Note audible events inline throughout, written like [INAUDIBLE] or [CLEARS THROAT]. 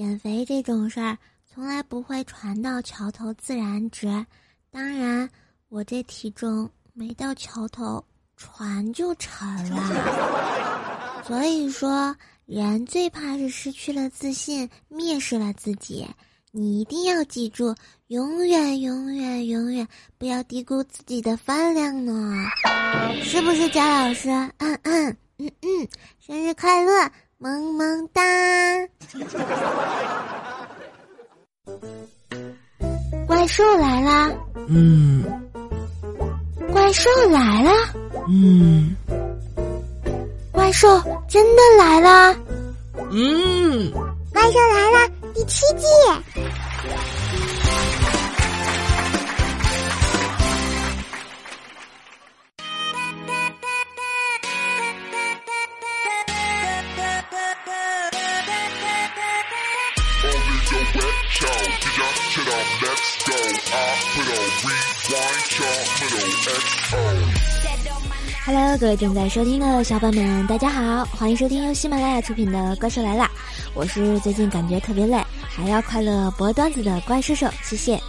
减肥这种事儿从来不会船到桥头自然直。当然，我这体重没到桥头，船就沉了。所以说，人最怕是失去了自信，蔑视了自己。你一定要记住，永远、永远、永远不要低估自己的饭量呢，是不是，贾老师？嗯嗯嗯嗯，生日快乐，萌萌哒！怪兽来啦！嗯，怪兽来啦！嗯，怪兽真的来啦！嗯，怪兽来了！第七季。Hello，各位正在收听的小伙伴们，大家好，欢迎收听由喜马拉雅出品的《怪兽来了》，我是最近感觉特别累，还要快乐播段子的怪兽兽，谢谢。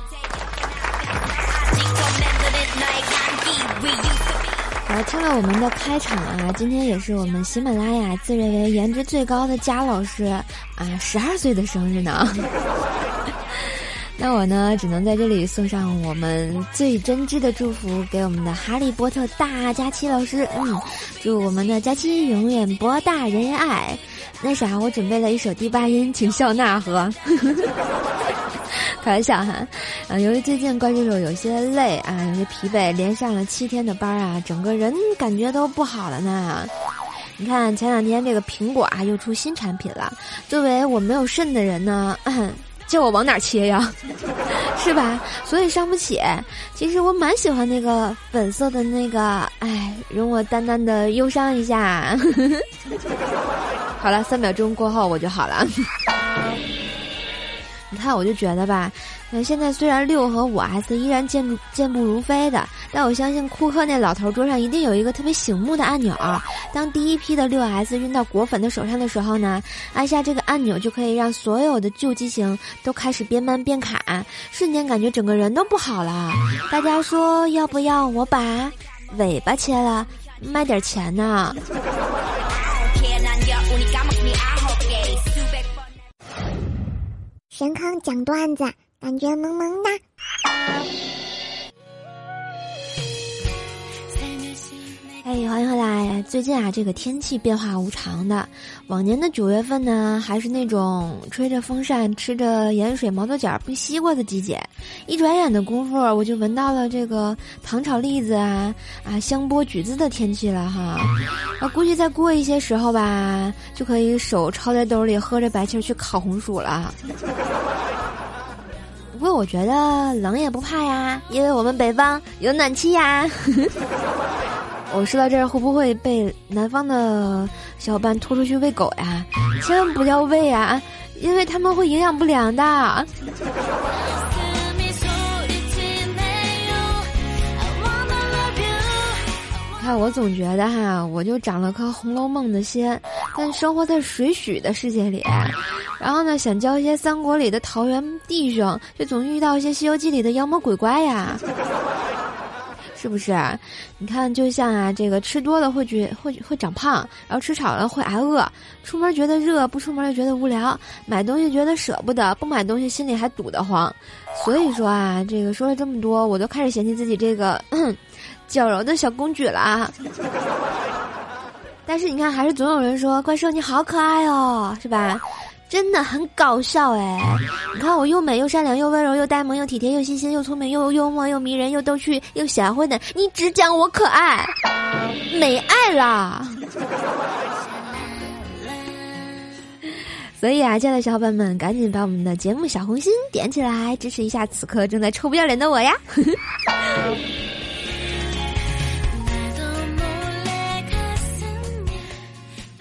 好，听了我们的开场啊，今天也是我们喜马拉雅自认为颜值最高的佳老师啊，十二岁的生日呢。那我呢，只能在这里送上我们最真挚的祝福给我们的哈利波特大佳期老师。嗯，祝我们的佳期永远博大人人爱。那啥，我准备了一首第八音，请笑纳和。[LAUGHS] 开玩笑哈。啊，由于最近关注手有些累啊，有些疲惫，连上了七天的班啊，整个人感觉都不好了呢。你看前两天这个苹果啊又出新产品了，作为我没有肾的人呢。叫我往哪切呀？[LAUGHS] 是吧？所以伤不起。其实我蛮喜欢那个粉色的那个，哎，容我淡淡的忧伤一下。[LAUGHS] 好了，三秒钟过后我就好了。你看，我就觉得吧。那现在虽然六和五 S 依然健健步如飞的，但我相信库克那老头桌上一定有一个特别醒目的按钮。当第一批的六 S 运到果粉的手上的时候呢，按下这个按钮就可以让所有的旧机型都开始变慢变卡，瞬间感觉整个人都不好了。大家说要不要我把尾巴切了，卖点钱呢？[LAUGHS] 元康讲段子。感觉萌萌哒。哎，欢迎回来！最近啊，这个天气变化无常的。往年的九月份呢，还是那种吹着风扇、吃着盐水毛豆角、冰西瓜的季节。一转眼的功夫，我就闻到了这个糖炒栗子啊、啊香剥橘子的天气了哈。啊，估计再过一些时候吧，就可以手抄在兜里，喝着白气去烤红薯了。不过我觉得冷也不怕呀，因为我们北方有暖气呀。我说到这儿会不会被南方的小伙伴拖出去喂狗呀？千万不要喂啊，因为他们会营养不良的。看，我总觉得哈，我就长了颗《红楼梦》的心，但生活在水浒的世界里，然后呢，想交一些三国里的桃园弟兄，却总遇到一些《西游记》里的妖魔鬼怪呀，是不是？你看，就像啊，这个吃多了会觉会会长胖，然后吃少了会挨饿，出门觉得热，不出门又觉得无聊，买东西觉得舍不得，不买东西心里还堵得慌。所以说啊，这个说了这么多，我都开始嫌弃自己这个。娇柔的小公举了，[LAUGHS] 但是你看，还是总有人说怪兽你好可爱哦，是吧？真的很搞笑哎！你看我又美又善良又温柔又呆萌又体贴又细心又聪明又幽默又迷人又逗趣又贤惠的，你只讲我可爱，没爱啦！[LAUGHS] 所以啊，亲爱的小伙伴们，赶紧把我们的节目小红心点起来，支持一下此刻正在臭不要脸的我呀！[LAUGHS]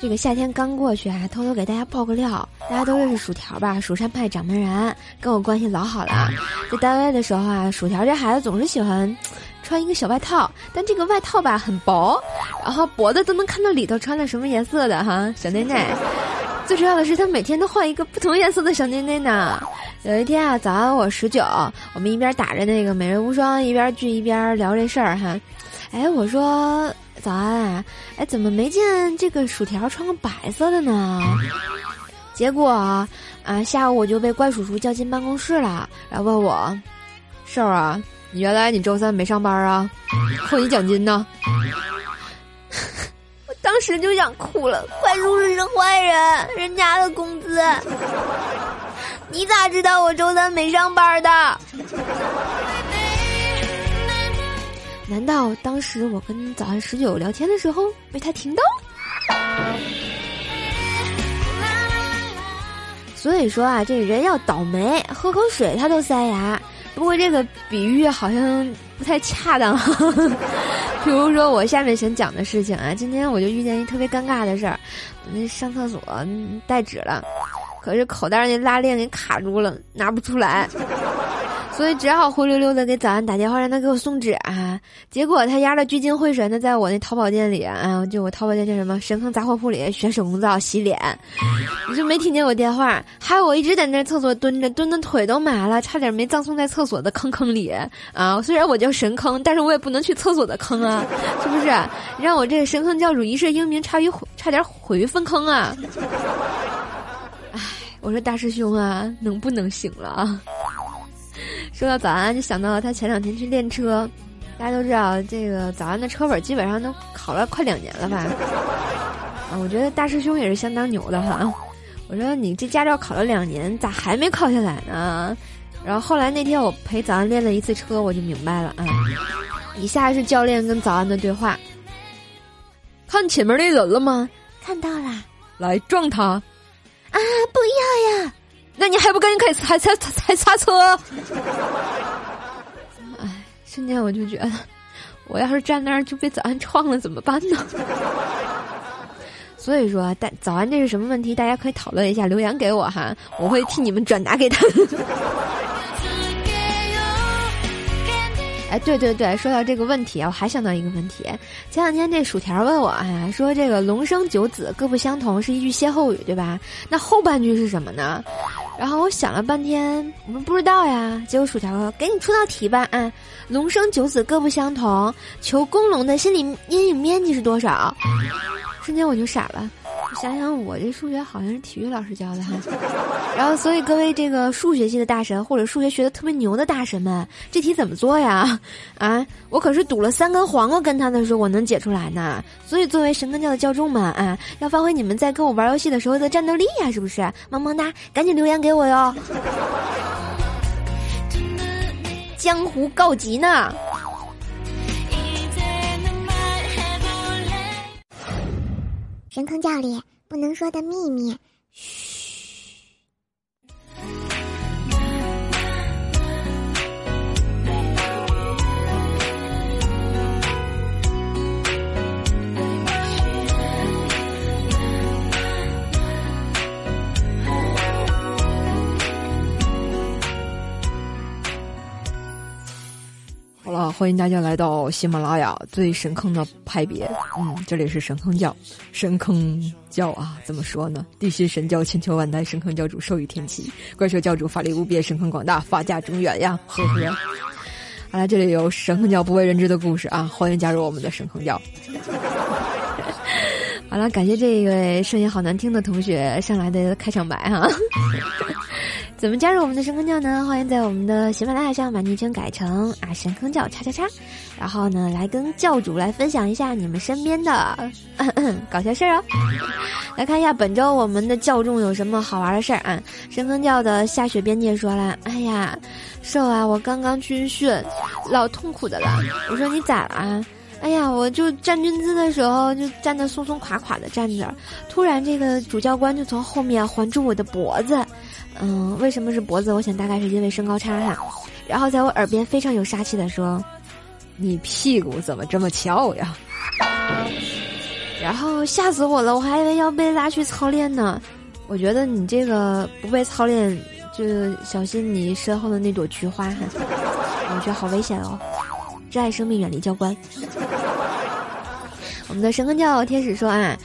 这个夏天刚过去啊，偷偷给大家爆个料，大家都认识薯条吧？蜀山派掌门人跟我关系老好了。在单位的时候啊，薯条这孩子总是喜欢穿一个小外套，但这个外套吧很薄，然后薄的都能看到里头穿了什么颜色的哈，小内内。最重要的是，他每天都换一个不同颜色的小内内呢。有一天啊，早上我十九，我们一边打着那个《美人无双》，一边聚一边聊这事儿哈。哎，我说早安，哎，怎么没见这个薯条穿个白色的呢？结果啊，啊下午我就被怪叔叔叫进办公室了，然后问我：“瘦儿啊，你原来你周三没上班啊？扣你奖金呢？” [LAUGHS] 我当时就想哭了，怪叔叔是坏人，人家的工资。你咋知道我周三没上班的？难道当时我跟早安十九聊天的时候被他听到？所以说啊，这人要倒霉，喝口水他都塞牙。不过这个比喻好像不太恰当。[LAUGHS] 比如说我下面想讲的事情啊，今天我就遇见一特别尴尬的事儿，那上厕所带纸了。可是口袋那拉链给卡住了，拿不出来，所以只好灰溜溜的给早安打电话，让他给我送纸啊。结果他丫的聚精会神的在我那淘宝店里啊，就我淘宝店叫什么神坑杂货铺里学手工皂洗脸，你就没听见我电话，害我一直在那厕所蹲着，蹲的腿都麻了，差点没葬送在厕所的坑坑里啊。虽然我叫神坑，但是我也不能去厕所的坑啊，是不是？让我这个神坑教主一世英名差于差点毁于粪坑啊！哎我说大师兄啊，能不能行了啊？说到早安，就想到了他前两天去练车。大家都知道，这个早安的车本基本上都考了快两年了吧？[LAUGHS] 啊，我觉得大师兄也是相当牛的哈。我说你这驾照考了两年，咋还没考下来呢？然后后来那天我陪早安练了一次车，我就明白了啊。以下是教练跟早安的对话：看前面那人了吗？看到了。来撞他。啊！不要呀！那你还不赶紧开踩踩踩踩刹车？哎，瞬间我就觉得，我要是站那儿就被早安撞了怎么办呢？所以说，大早安这是什么问题？大家可以讨论一下，留言给我哈，我会替你们转达给他。哎，对对对，说到这个问题啊，我还想到一个问题。前两天这薯条问我呀，说这个“龙生九子，各不相同”是一句歇后语，对吧？那后半句是什么呢？然后我想了半天，我们不知道呀。结果薯条说：“给你出道题吧，啊，龙生九子，各不相同，求公龙的心理阴影面积是多少？”瞬间我就傻了。想想我这数学好像是体育老师教的哈，然后所以各位这个数学系的大神或者数学学的特别牛的大神们，这题怎么做呀？啊，我可是赌了三根黄瓜跟他的时候我能解出来呢。所以作为神根教的教众们啊，要发挥你们在跟我玩游戏的时候的战斗力呀，是不是？萌萌哒，赶紧留言给我哟！[LAUGHS] 江湖告急呢。神坑教里不能说的秘密，欢迎大家来到喜马拉雅最神坑的派别，嗯，这里是神坑教，神坑教啊，怎么说呢？地心神教千秋万代，神坑教主授予天启，怪兽教主法力无边，神坑广大，法驾中原呀，呵呵。好了，这里有神坑教不为人知的故事啊，欢迎加入我们的神坑教。[LAUGHS] 好了，感谢这一位声音好难听的同学上来的开场白哈。怎么加入我们的神坑教呢？欢迎在我们的喜马拉雅上把昵称改成啊神坑教叉叉叉，然后呢来跟教主来分享一下你们身边的 [COUGHS] 搞笑事儿哦。来看一下本周我们的教众有什么好玩的事儿啊？神坑教的下雪边界说了：“哎呀，瘦啊，我刚刚军训，老痛苦的了。”我说你咋了？哎呀，我就站军姿的时候就站得松松垮垮的站着，突然这个主教官就从后面环住我的脖子。嗯，为什么是脖子？我想大概是因为身高差哈。然后在我耳边非常有杀气的说：“你屁股怎么这么翘呀？”然后吓死我了，我还以为要被拉去操练呢。我觉得你这个不被操练，就小心你身后的那朵菊花哈。我觉得好危险哦，珍爱生命，远离教官。[LAUGHS] 我们的神坑教天使说啊。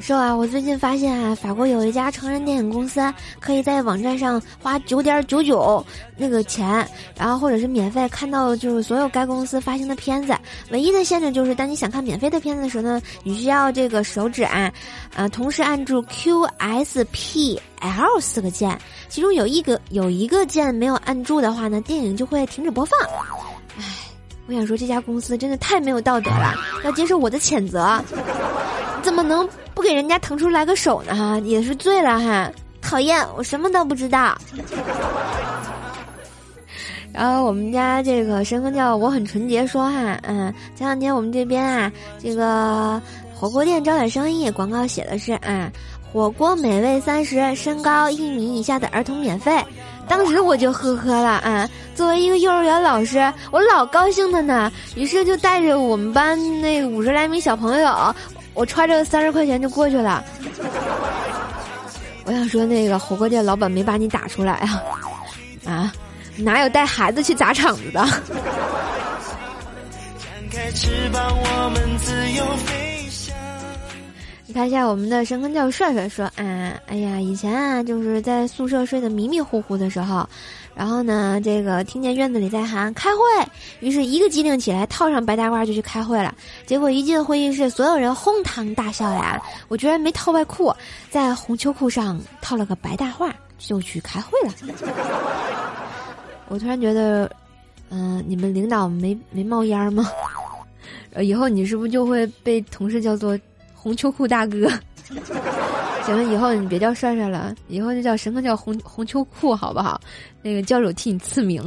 说啊，我最近发现啊，法国有一家成人电影公司，可以在网站上花九点九九那个钱，然后或者是免费看到就是所有该公司发行的片子。唯一的限制就是，当你想看免费的片子的时候呢，你需要这个手指啊，啊，同时按住 Q S P L 四个键，其中有一个有一个键没有按住的话呢，电影就会停止播放。唉，我想说这家公司真的太没有道德了，要接受我的谴责。怎么能不给人家腾出来个手呢？哈，也是醉了哈！讨厌，我什么都不知道。然后我们家这个神风叫我很纯洁说哈，嗯，前两天我们这边啊，这个火锅店招点生意，广告写的是啊，火锅美味三十，身高一米以下的儿童免费。当时我就呵呵了啊！作为一个幼儿园老师，我老高兴的呢，于是就带着我们班那五十来名小朋友。我揣着三十块钱就过去了。[LAUGHS] 我想说，那个火锅店老板没把你打出来啊？啊，哪有带孩子去砸场子的？展开翅膀，我们自由飞看一下我们的神坑教帅帅说：“啊，哎呀，以前啊，就是在宿舍睡得迷迷糊糊的时候。”然后呢，这个听见院子里在喊开会，于是一个机灵起来，套上白大褂就去开会了。结果一进会议室，所有人哄堂大笑呀！我居然没套外裤，在红秋裤上套了个白大褂就去开会了。[LAUGHS] 我突然觉得，嗯，你们领导没没冒烟吗？以后你是不是就会被同事叫做红秋裤大哥？行了，以后你别叫帅帅了，以后就叫什么叫红红秋裤，好不好？那个教主替你赐名。[LAUGHS]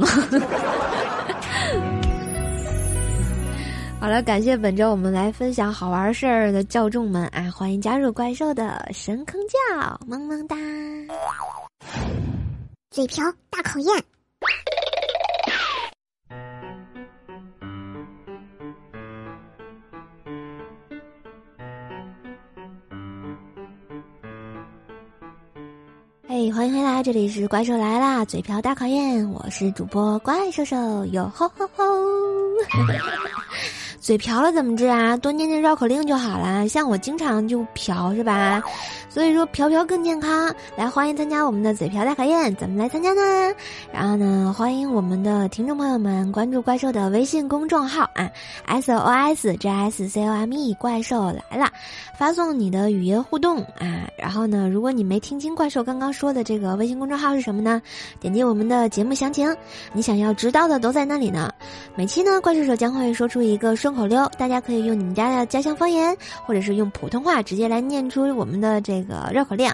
好了，感谢本周我们来分享好玩事儿的教众们啊，欢迎加入怪兽的神坑教，萌萌哒！嘴瓢大考验。嘿，欢迎回来，这里是怪兽来啦，嘴瓢大考验，我是主播怪兽兽，哟吼吼吼！嘴瓢了怎么治啊？多念念绕口令就好了，像我经常就瓢是吧？所以说瓢瓢更健康，来欢迎参加我们的嘴瓢大考验，怎么来参加呢？然后呢，欢迎我们的听众朋友们关注怪兽的微信公众号啊，S O S J S C O M E，怪兽来了，发送你的语音互动啊。然后呢，如果你没听清怪兽刚刚说的这个微信公众号是什么呢？点击我们的节目详情，你想要知道的都在那里呢。每期呢，怪兽手将会说出一个顺口溜，大家可以用你们家的家乡方言，或者是用普通话直接来念出我们的这。个绕口令，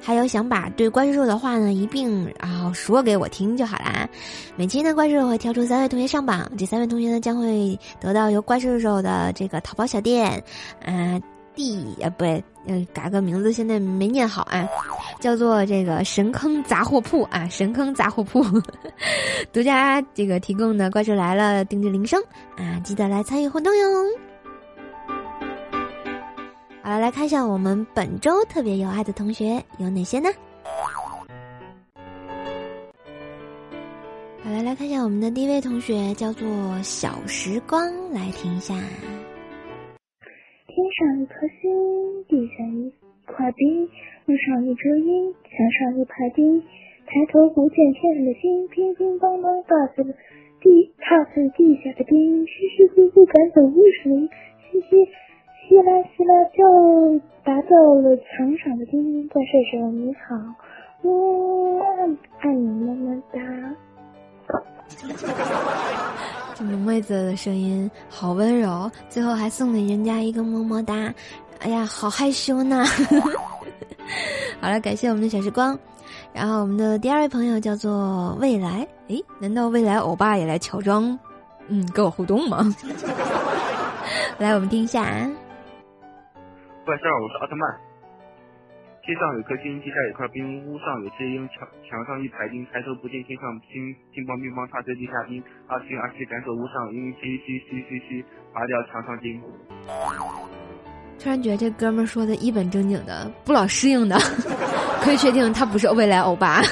还有想把对怪兽的话呢一并然后说给我听就好啦。每期呢怪兽会挑出三位同学上榜，这三位同学呢将会得到由怪兽兽的这个淘宝小店，啊地啊不对，嗯改个名字现在没念好啊，叫做这个神坑杂货铺啊神坑杂货铺，独家这个提供的怪兽来了定制铃声啊，记得来参与活动哟。好了，来看一下我们本周特别有爱的同学有哪些呢？好了，来看一下我们的第一位同学叫做小时光，来听一下。天上一颗星，地下一块冰，路上一只鹰，墙上一排钉。抬头不见天上的星，乒乒乓乓打碎了地，踏碎地下的冰，稀稀疏疏赶走雾水，嘻嘻。稀啦稀啦就打走了墙上的钉。怪兽兽你好，嗯，爱你么么哒。[LAUGHS] 这萌妹子的声音好温柔，最后还送给人家一个么么哒。哎呀，好害羞呢。[LAUGHS] 好了，感谢我们的小时光。然后我们的第二位朋友叫做未来。诶，难道未来欧巴也来乔装？嗯，跟我互动吗？[LAUGHS] 来，我们听一下。怪兽，是奥特曼。天上有颗星，地下有块冰，屋上有只鹰，墙墙上一排钉。抬头不见天上星，乒乓乒乓踏在地下冰。阿星阿星赶走屋上鹰，嘻嘻嘻嘻嘻，拔掉墙上钉。突然觉得这哥们儿说的一本正经的，不老适应的，[LAUGHS] 可以确定他不是未来欧巴。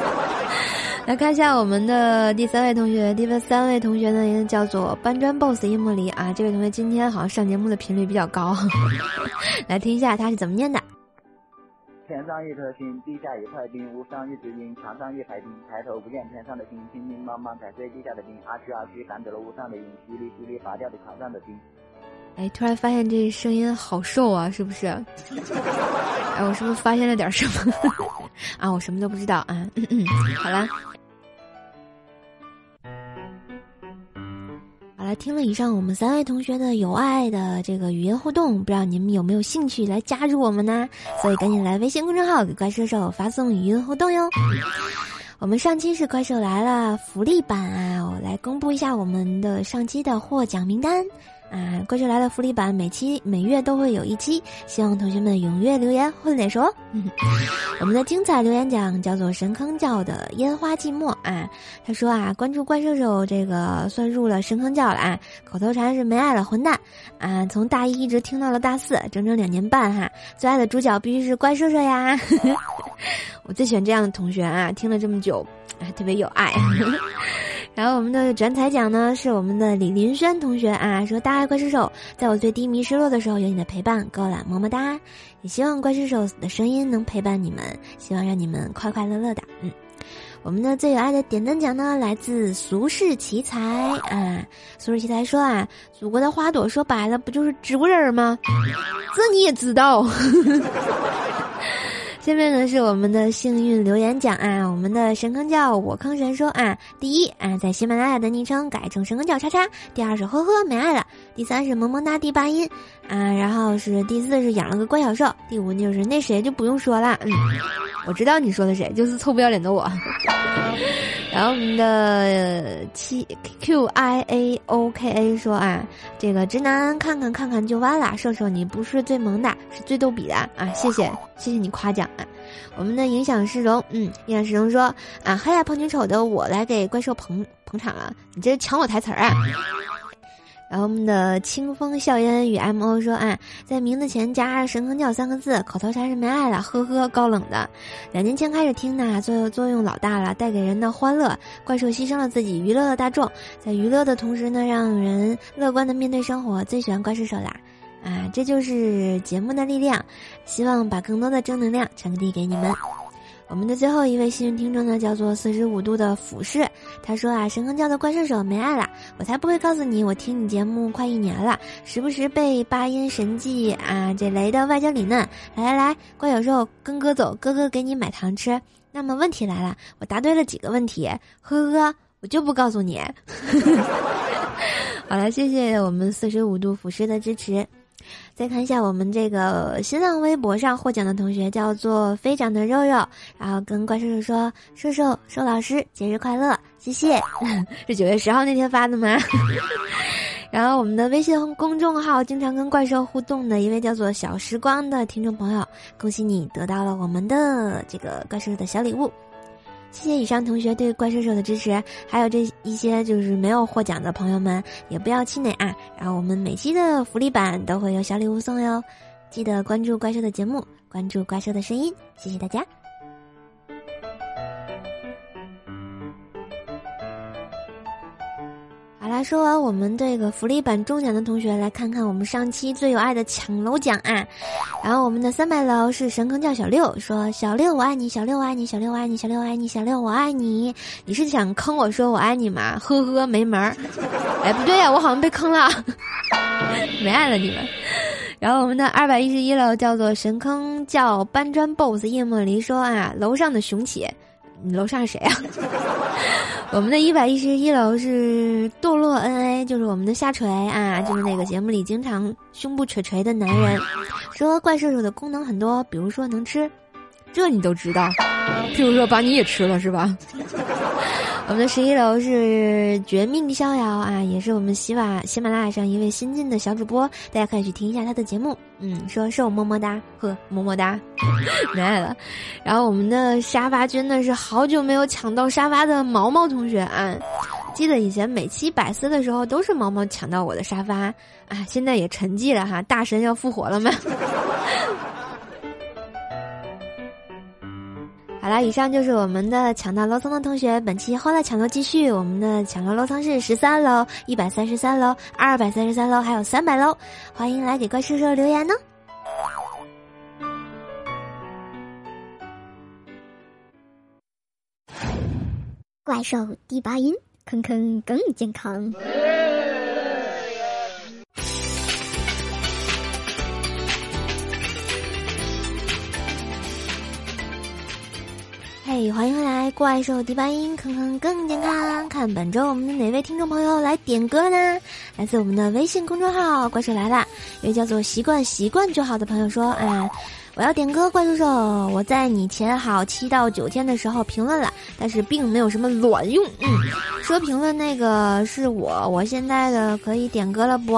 [LAUGHS] 来看一下我们的第三位同学，第三位同学呢，也叫做搬砖 boss 樱木梨啊。这位同学今天好像上节目的频率比较高，[LAUGHS] 来听一下他是怎么念的。天上一颗星，地下一块冰，屋上一只鹰，墙上一排钉，抬头不见天上的星，乒乒乓乓踩碎地下的冰，阿去阿去赶走了屋上的鹰，淅沥淅沥拔掉了墙上的钉。哎，突然发现这声音好瘦啊，是不是？[LAUGHS] 哎，我是不是发现了点什么？[LAUGHS] 啊，我什么都不知道啊。嗯嗯好啦，来，听了以上我们三位同学的有爱的这个语音互动，不知道你们有没有兴趣来加入我们呢？所以赶紧来微信公众号给怪兽兽发送语音互动哟。我们上期是怪兽来了福利版啊，我来公布一下我们的上期的获奖名单。啊，怪兽来了福利版，每期每月都会有一期，希望同学们踊跃留言或者说，[LAUGHS] 我们的精彩留言奖叫做神坑教的烟花寂寞啊。他说啊，关注怪兽兽这个算入了神坑教了啊，口头禅是没爱了混蛋啊，从大一一直听到了大四，整整两年半哈。最爱的主角必须是怪兽兽呀，[LAUGHS] 我最喜欢这样的同学啊，听了这么久，啊，特别有爱。[LAUGHS] 然后我们的转彩奖呢是我们的李林轩同学啊，说大爱怪兽手，在我最低迷失落的时候有你的陪伴，够了，么么哒！也希望怪兽手的声音能陪伴你们，希望让你们快快乐乐的。嗯，我们的最有爱的点灯奖呢来自俗世奇才啊，俗世奇才说啊，祖国的花朵说白了不就是植物人吗？这你也知道。下面呢是我们的幸运留言奖啊，我们的神坑教我坑神说啊，第一啊，在喜马拉雅的昵称改成神坑教叉叉，第二是呵呵没爱了，第三是萌萌哒第八音啊，然后是第四是养了个乖小兽，第五就是那谁就不用说了，嗯，我知道你说的谁，就是臭不要脸的我。然后我们的七 Q I A O K A 说啊，这个直男看看看看就完了，瘦瘦你不是最萌的，是最逗比的啊，谢谢谢谢你夸奖啊。我们的影响市容，嗯，影响市容说啊，黑暗，胖女丑的我来给怪兽捧捧场了，你这是抢我台词儿啊。然后我们的清风笑烟与 M O 说啊，在名字前加“神坑教”三个字，口头禅是没爱了，呵呵，高冷的。两年前开始听呢，作作用老大了，带给人的欢乐。怪兽牺牲了自己，娱乐了大众，在娱乐的同时呢，让人乐观的面对生活。最喜欢怪兽手啦，啊，这就是节目的力量。希望把更多的正能量传递给你们。我们的最后一位幸运听众呢，叫做四十五度的俯视。他说啊，神坑教的怪兽手没爱了，我才不会告诉你，我听你节目快一年了，时不时被八音神技啊这雷的外焦里嫩。来来来，怪小兽跟哥走，哥哥给你买糖吃。那么问题来了，我答对了几个问题？呵呵，我就不告诉你。[LAUGHS] 好了，谢谢我们四十五度俯视的支持。再看一下我们这个新浪微博上获奖的同学，叫做飞长的肉肉，然后跟怪兽兽说：“瘦瘦瘦老师节日快乐，谢谢。[LAUGHS] ”是九月十号那天发的吗？[LAUGHS] 然后我们的微信公众号经常跟怪兽互动的一位叫做小时光的听众朋友，恭喜你得到了我们的这个怪兽的小礼物。谢谢以上同学对怪兽兽的支持，还有这一些就是没有获奖的朋友们，也不要气馁啊！然后我们每期的福利版都会有小礼物送哟，记得关注怪兽的节目，关注怪兽的声音，谢谢大家。好啦，说完我们这个福利版中奖的同学，来看看我们上期最有爱的抢楼奖啊！然后我们的三百楼是神坑叫小六，说小六我爱你，小六我爱你，小六我爱你，小六我爱你，小六我爱你。你是想坑我说我爱你吗？呵呵，没门儿！哎，不对呀，我好像被坑了，[LAUGHS] 没爱了你们。然后我们的二百一十一楼叫做神坑叫搬砖 boss 叶莫离说啊，楼上的雄起。你楼上是谁啊？我们的一百一十一楼是堕落 N A，就是我们的下垂啊，就是那个节目里经常胸部垂垂的男人。说怪兽兽的功能很多，比如说能吃，这你都知道。[LAUGHS] 譬如说把你也吃了是吧？[LAUGHS] 我们的十一楼是绝命逍遥啊，也是我们喜马喜马拉雅上一位新进的小主播，大家可以去听一下他的节目。嗯，说是我么么哒，呵么么哒，[LAUGHS] 没爱了。然后我们的沙发君呢是好久没有抢到沙发的毛毛同学啊，记得以前每期百思的时候都是毛毛抢到我的沙发啊，现在也沉寂了哈，大神要复活了吗？好啦，以上就是我们的抢到楼层的同学，本期欢乐抢楼继续，我们的抢楼楼层是十三楼、一百三十三楼、二百三十三楼，还有三百楼，欢迎来给怪兽兽留言呢。怪兽第八音，坑坑更健康。欢迎回来，怪兽第八音，坑坑更健康。看本周我们的哪位听众朋友来点歌呢？来自我们的微信公众号“怪兽来了”，一位叫做“习惯习惯就好”的朋友说：“哎。”我要点歌，怪叔叔，我在你前好七到九天的时候评论了，但是并没有什么卵用。嗯，说评论那个是我，我现在的可以点歌了不？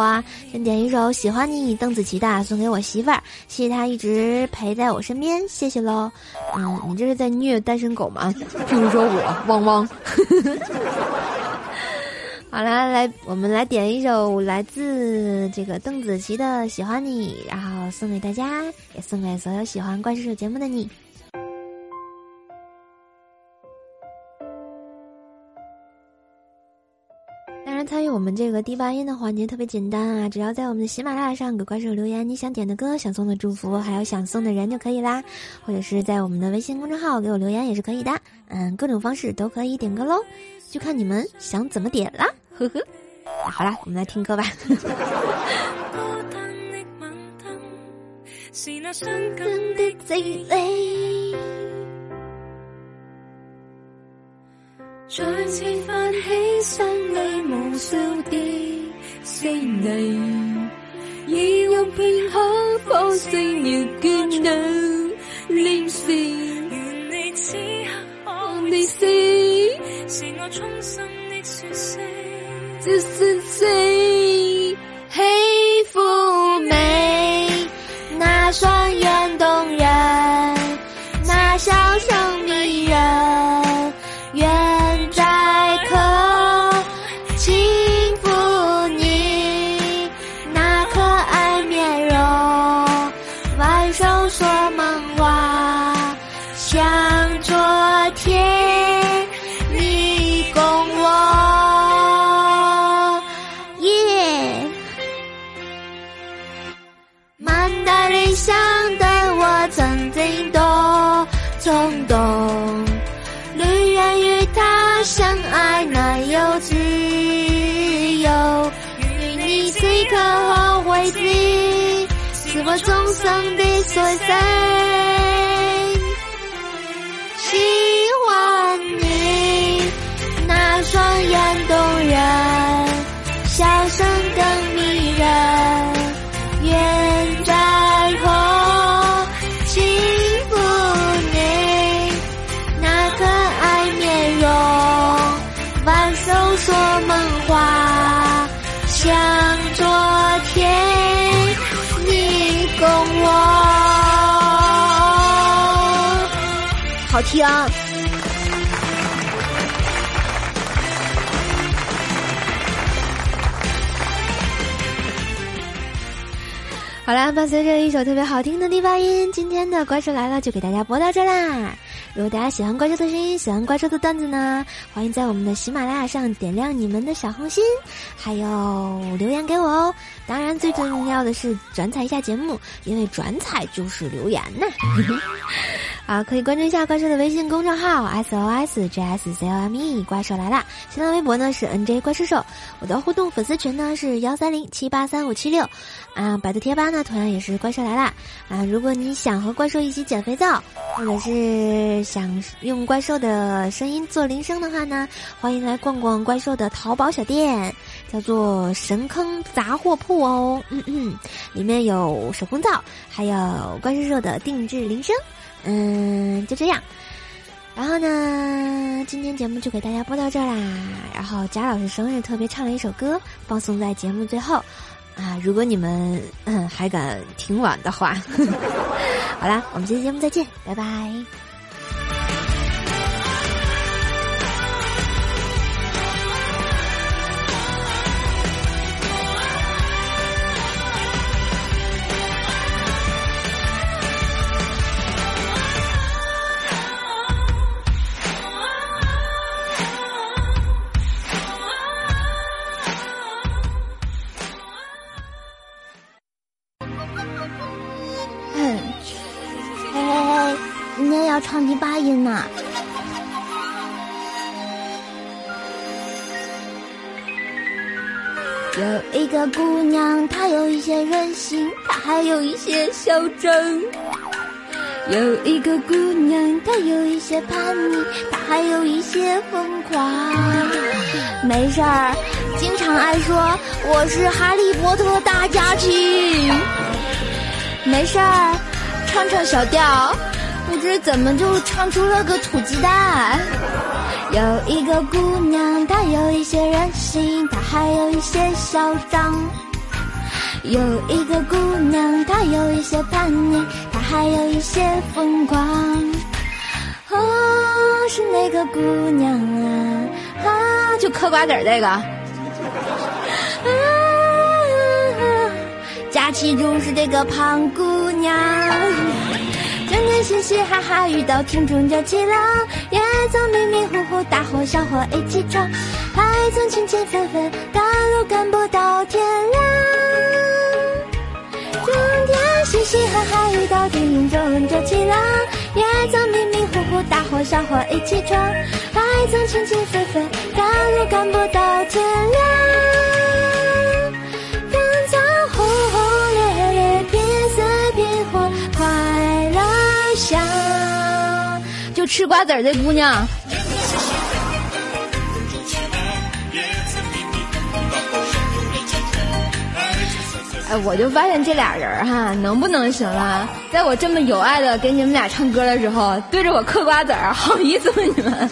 先点一首《喜欢你》，邓紫棋的，送给我媳妇儿，谢谢她一直陪在我身边，谢谢喽。嗯，你这是在虐单身狗吗？[LAUGHS] 譬如说我，汪汪。好啦，来，我们来点一首来自这个邓紫棋的《喜欢你》，然后送给大家，也送给所有喜欢怪兽手节目的你。当然，参与我们这个第八音的环节特别简单啊，只要在我们的喜马拉雅上给怪兽留言，你想点的歌、想送的祝福，还有想送的人就可以啦，或者是在我们的微信公众号给我留言也是可以的，嗯，各种方式都可以点歌喽。就看你们想怎么点啦，呵呵。好啦，我们来听歌吧。再次泛起心里无数的思念，以用片刻方式要见到连线，愿你此刻看你是。是我衷心的说声，就是喜欢美，那双眼动人，的所听。好啦，伴随着一首特别好听的低发音，今天的怪兽来了就给大家播到这啦。如果大家喜欢怪兽的声音，喜欢怪兽的段子呢，欢迎在我们的喜马拉雅上点亮你们的小红心，还有留言给我哦。当然，最重要的是转采一下节目，因为转采就是留言呢。[LAUGHS] 啊，可以关注一下怪兽的微信公众号 S O S J S C O M E，怪兽来啦！新浪微博呢是 N J 怪兽兽，我的互动粉丝群呢是幺三零七八三五七六，啊，百度贴吧呢同样也是怪兽来啦！啊，如果你想和怪兽一起捡肥皂，或者是想用怪兽的声音做铃声的话呢，欢迎来逛逛怪兽的淘宝小店，叫做神坑杂货铺哦，嗯嗯，里面有手工皂，还有怪兽兽的定制铃声。嗯，就这样。然后呢，今天节目就给大家播到这儿啦。然后贾老师生日特别唱了一首歌，放送在节目最后。啊，如果你们还敢听完的话，[LAUGHS] 好啦，我们下期节目再见，拜拜。的姑娘，她有一些任性，她还有一些嚣张。有一个姑娘，她有一些叛逆，她还有一些疯狂。没事儿，经常爱说我是哈利波特大家庭。没事儿，唱唱小调，不知怎么就唱出了个土鸡蛋。有一个姑娘，她有一些任性，她还有一些嚣张。有一个姑娘，她有一些叛逆，她还有一些疯狂。哦，是那个姑娘啊，啊，就嗑瓜子儿这个。啊，假期中是这个胖姑娘，整天嘻嘻哈哈，遇到听众就起浪，也曾迷迷糊糊，大伙小伙一起闯，还曾情情分分，赶路赶不到天亮。整天嘻嘻哈哈，遇到听众就气浪，也曾迷迷糊糊，大伙小伙一起闯，还曾情情分分，赶路赶不到天亮。就吃瓜子儿的姑娘，哎，我就发现这俩人儿哈，能不能行了？在我这么有爱的给你们俩唱歌的时候，对着我嗑瓜子儿，好意思吗你们？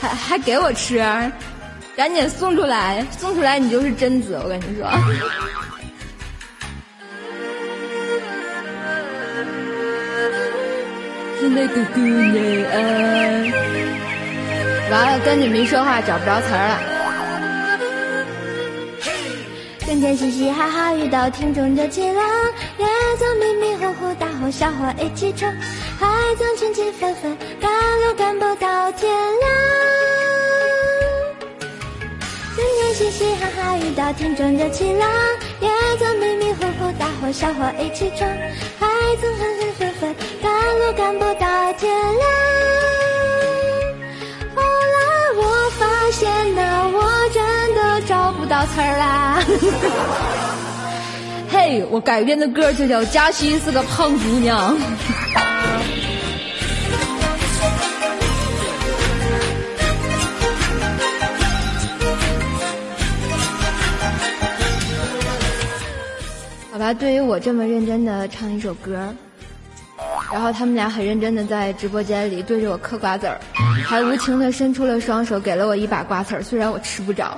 还还给我吃，赶紧送出来，送出来你就是贞子，我跟你说。是那个姑娘啊！完了，跟你们一说话找不着词儿了。整天嘻嘻哈哈，遇到听众就气浪，也曾迷迷糊糊，大伙小伙一起唱，还曾情情分分，赶路赶不到天亮。整天嘻嘻哈哈，遇到听众就气浪，也曾迷迷糊糊，大伙小伙一起闯，还曾分分分分，赶路赶不到天亮。后来我发现呐，我真的找不到词儿啦。嘿，我改编的歌就叫《嘉欣是个胖姑娘》。对于我这么认真的唱一首歌，然后他们俩很认真的在直播间里对着我嗑瓜子儿，还无情的伸出了双手给了我一把瓜子儿，虽然我吃不着，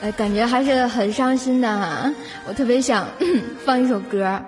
哎，感觉还是很伤心的哈。我特别想 [CLEARS THROAT] 放一首歌，